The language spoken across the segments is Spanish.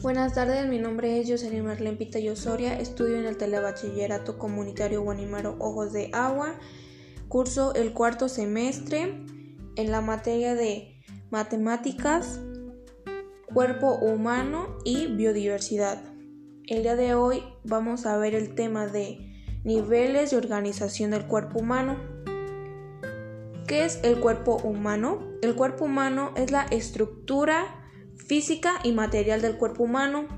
Buenas tardes, mi nombre es Jocelyn Marlene Pitayo Soria, estudio en el Telebachillerato Comunitario Guanimaro Ojos de Agua, curso el cuarto semestre en la materia de matemáticas, cuerpo humano y biodiversidad. El día de hoy vamos a ver el tema de niveles de organización del cuerpo humano. ¿Qué es el cuerpo humano? El cuerpo humano es la estructura física y material del cuerpo humano.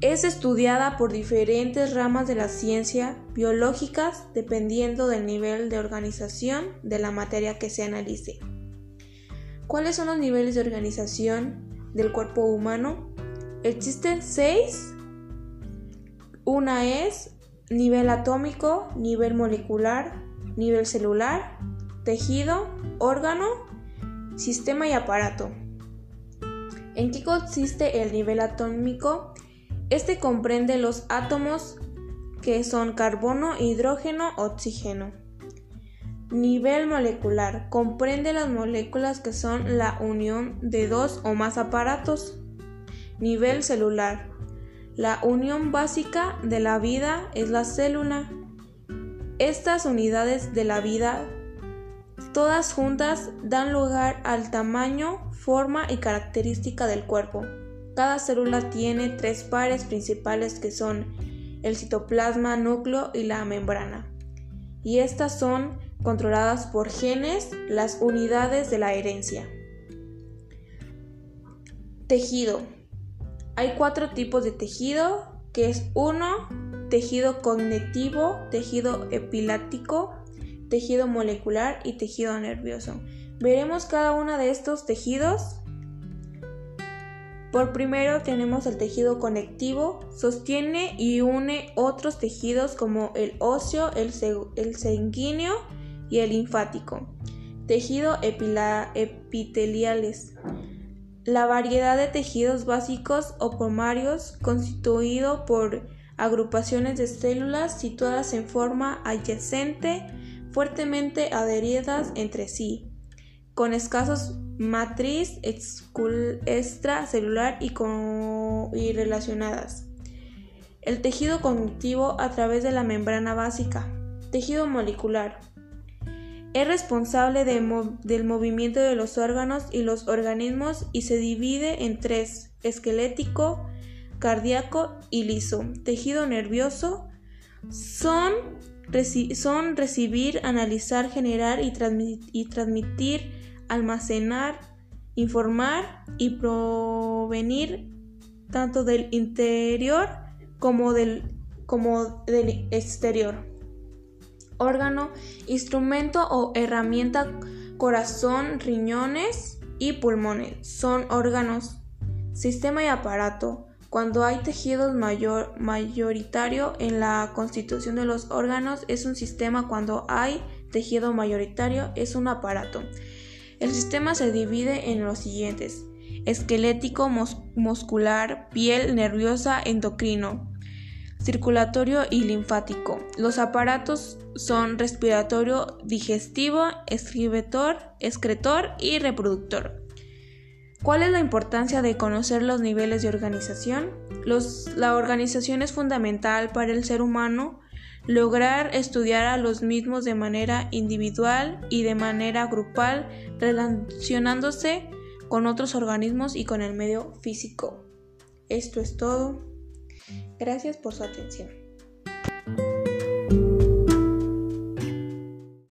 Es estudiada por diferentes ramas de la ciencia biológicas dependiendo del nivel de organización de la materia que se analice. ¿Cuáles son los niveles de organización del cuerpo humano? Existen seis. Una es nivel atómico, nivel molecular, nivel celular, tejido, órgano, sistema y aparato. ¿En qué consiste el nivel atómico? Este comprende los átomos que son carbono, hidrógeno, oxígeno. Nivel molecular comprende las moléculas que son la unión de dos o más aparatos. Nivel celular. La unión básica de la vida es la célula. Estas unidades de la vida, todas juntas, dan lugar al tamaño, forma y característica del cuerpo. Cada célula tiene tres pares principales que son el citoplasma, núcleo y la membrana. Y estas son controladas por genes, las unidades de la herencia. Tejido. Hay cuatro tipos de tejido, que es uno, tejido cognitivo, tejido epilático, tejido molecular y tejido nervioso. Veremos cada uno de estos tejidos. Por primero tenemos el tejido conectivo, sostiene y une otros tejidos como el óseo, el, sanguíneo y el linfático. Tejido epiteliales. La variedad de tejidos básicos o primarios constituido por agrupaciones de células situadas en forma adyacente, fuertemente adheridas entre sí con escasos matriz extracelular y, y relacionadas. El tejido cognitivo a través de la membrana básica. Tejido molecular. Es responsable del movimiento de los órganos y los organismos y se divide en tres, esquelético, cardíaco y liso. Tejido nervioso son, son recibir, analizar, generar y, transmitir almacenar, informar y provenir tanto del interior como del exterior. Órgano, instrumento o herramienta, corazón, riñones y pulmones son órganos. Sistema y aparato. Cuando hay tejidos mayor, mayoritario en la constitución de los órganos es un sistema. Cuando hay tejido mayoritario es un aparato. El sistema se divide en los siguientes: esquelético, muscular, piel, nerviosa, endocrino, circulatorio y linfático. Los aparatos son respiratorio, digestivo, escritor, excretor y reproductor. ¿Cuál es la importancia de conocer los niveles de organización? la organización es fundamental para el ser humano lograr estudiar a los mismos de manera individual y de manera grupal, relacionándose con otros organismos y con el medio físico. Esto es todo. Gracias por su atención.